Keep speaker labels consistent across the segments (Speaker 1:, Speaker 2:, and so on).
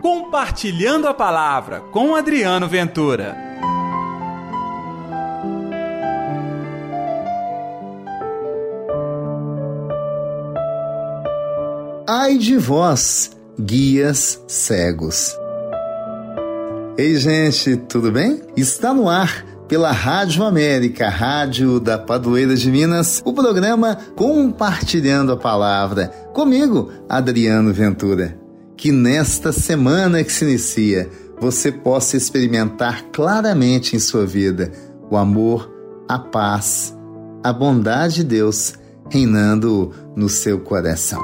Speaker 1: Compartilhando a Palavra com Adriano Ventura.
Speaker 2: Ai de vós, guias cegos. Ei, gente, tudo bem? Está no ar pela Rádio América, Rádio da Padroeira de Minas, o programa Compartilhando a Palavra. Comigo, Adriano Ventura que nesta semana que se inicia você possa experimentar claramente em sua vida o amor, a paz, a bondade de Deus reinando no seu coração.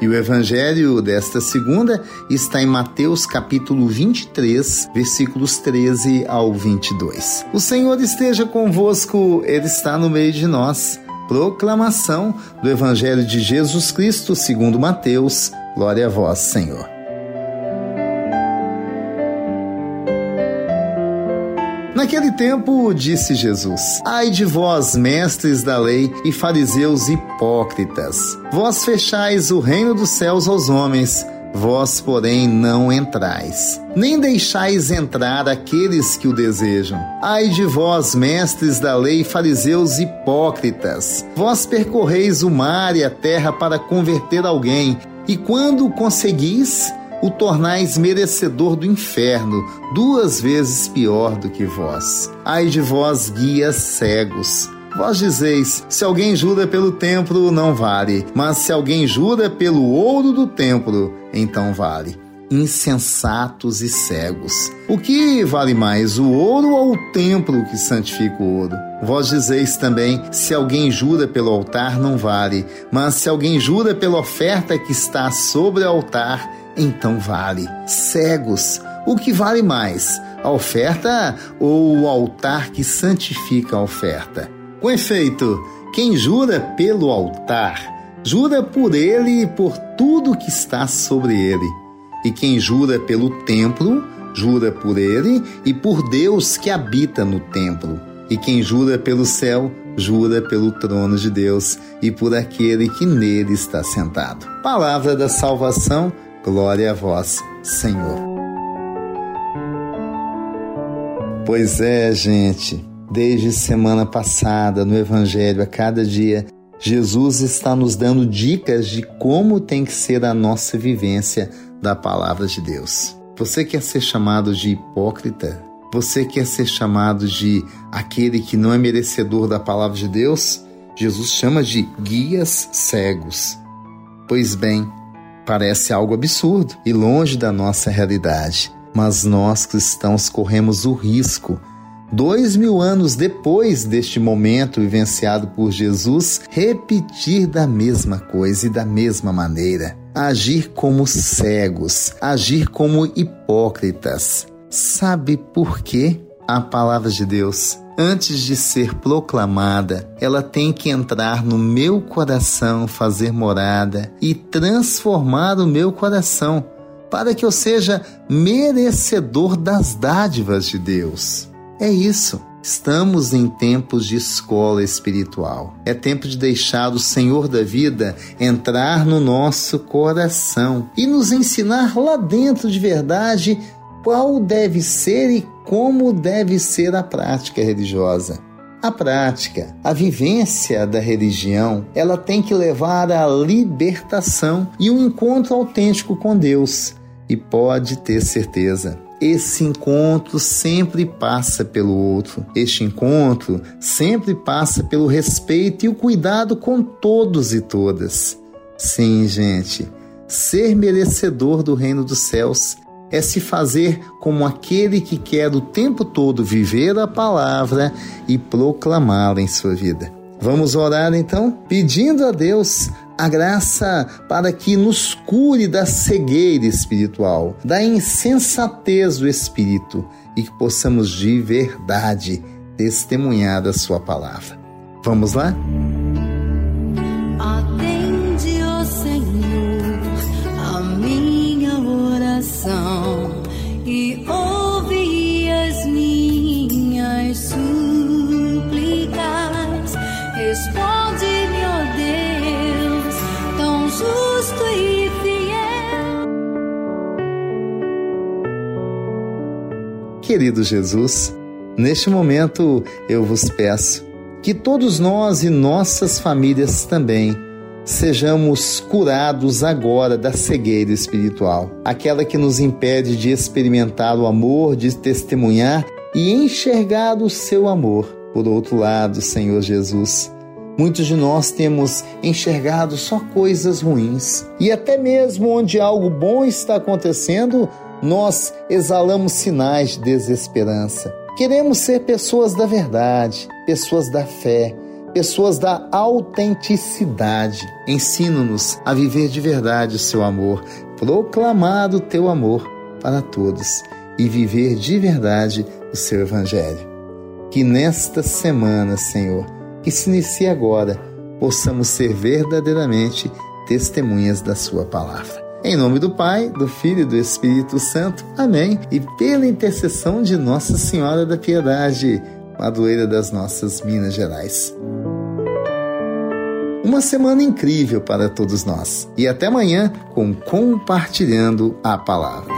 Speaker 2: E o evangelho desta segunda está em Mateus capítulo 23, versículos 13 ao 22. O Senhor esteja convosco, ele está no meio de nós. Proclamação do Evangelho de Jesus Cristo segundo Mateus. Glória a vós, Senhor. Naquele tempo, disse Jesus: Ai de vós, mestres da lei e fariseus hipócritas! Vós fechais o reino dos céus aos homens Vós, porém, não entrais, nem deixais entrar aqueles que o desejam. Ai de vós, mestres da lei, fariseus hipócritas! Vós percorreis o mar e a terra para converter alguém, e quando conseguis, o tornais merecedor do inferno, duas vezes pior do que vós. Ai de vós, guias cegos! Vós dizeis: se alguém jura pelo templo, não vale, mas se alguém jura pelo ouro do templo, então vale. Insensatos e cegos. O que vale mais, o ouro ou o templo que santifica o ouro? Vós dizeis também: se alguém jura pelo altar, não vale, mas se alguém jura pela oferta que está sobre o altar, então vale. Cegos. O que vale mais, a oferta ou o altar que santifica a oferta? Com efeito, quem jura pelo altar, jura por ele e por tudo que está sobre ele. E quem jura pelo templo, jura por ele e por Deus que habita no templo. E quem jura pelo céu, jura pelo trono de Deus e por aquele que nele está sentado. Palavra da salvação, glória a vós, Senhor. Pois é, gente. Desde semana passada, no Evangelho, a cada dia, Jesus está nos dando dicas de como tem que ser a nossa vivência da palavra de Deus. Você quer ser chamado de hipócrita? Você quer ser chamado de aquele que não é merecedor da palavra de Deus? Jesus chama de guias cegos. Pois bem, parece algo absurdo e longe da nossa realidade, mas nós cristãos corremos o risco dois mil anos depois deste momento vivenciado por Jesus, repetir da mesma coisa e da mesma maneira. Agir como cegos, agir como hipócritas. Sabe por quê? A palavra de Deus, antes de ser proclamada, ela tem que entrar no meu coração, fazer morada e transformar o meu coração, para que eu seja merecedor das dádivas de Deus. É isso. Estamos em tempos de escola espiritual. É tempo de deixar o Senhor da vida entrar no nosso coração e nos ensinar lá dentro de verdade qual deve ser e como deve ser a prática religiosa. A prática, a vivência da religião, ela tem que levar à libertação e um encontro autêntico com Deus. E pode ter certeza, esse encontro sempre passa pelo outro. Este encontro sempre passa pelo respeito e o cuidado com todos e todas. Sim, gente, ser merecedor do reino dos céus é se fazer como aquele que quer o tempo todo viver a palavra e proclamá-la em sua vida. Vamos orar então, pedindo a Deus a graça para que nos cure da cegueira espiritual, da insensatez do espírito e que possamos de verdade testemunhar da Sua palavra. Vamos lá? Querido Jesus, neste momento eu vos peço que todos nós e nossas famílias também sejamos curados agora da cegueira espiritual, aquela que nos impede de experimentar o amor, de testemunhar e enxergar o seu amor. Por outro lado, Senhor Jesus, muitos de nós temos enxergado só coisas ruins e até mesmo onde algo bom está acontecendo, nós exalamos sinais de desesperança. Queremos ser pessoas da verdade, pessoas da fé, pessoas da autenticidade. Ensina-nos a viver de verdade o seu amor, proclamar o teu amor para todos e viver de verdade o seu evangelho. Que nesta semana, Senhor, que se inicia agora, possamos ser verdadeiramente testemunhas da sua palavra. Em nome do Pai, do Filho e do Espírito Santo. Amém. E pela intercessão de Nossa Senhora da Piedade, padroeira das nossas Minas Gerais. Uma semana incrível para todos nós. E até amanhã com Compartilhando a Palavra.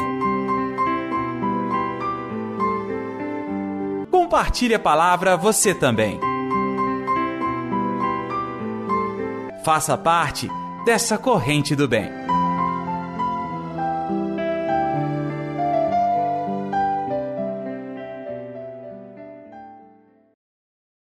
Speaker 1: Compartilhe a palavra você também. Faça parte dessa corrente do bem.